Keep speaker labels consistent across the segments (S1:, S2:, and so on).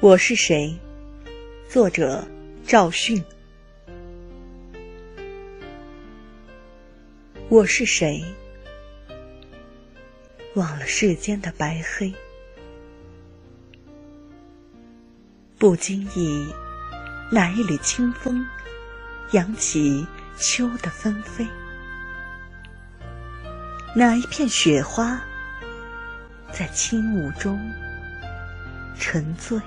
S1: 我是谁？作者赵迅。我是谁？忘了世间的白黑，不经意，哪一缕清风扬起秋的纷飞？哪一片雪花在轻雾中沉醉？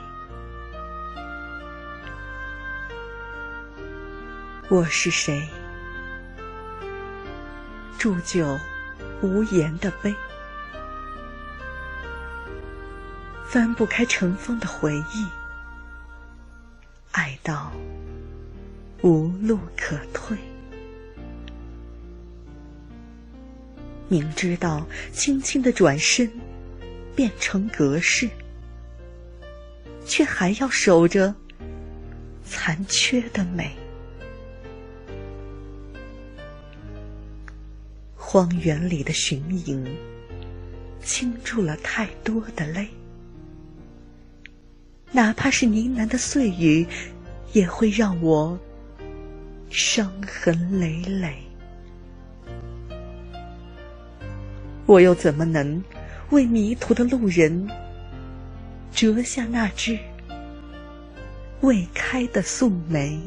S1: 我是谁？铸就无言的碑，翻不开尘封的回忆，爱到无路可退。明知道轻轻的转身变成隔世，却还要守着残缺的美。荒原里的寻影，倾注了太多的泪。哪怕是呢喃的碎语，也会让我伤痕累累。我又怎么能为迷途的路人折下那枝未开的素梅？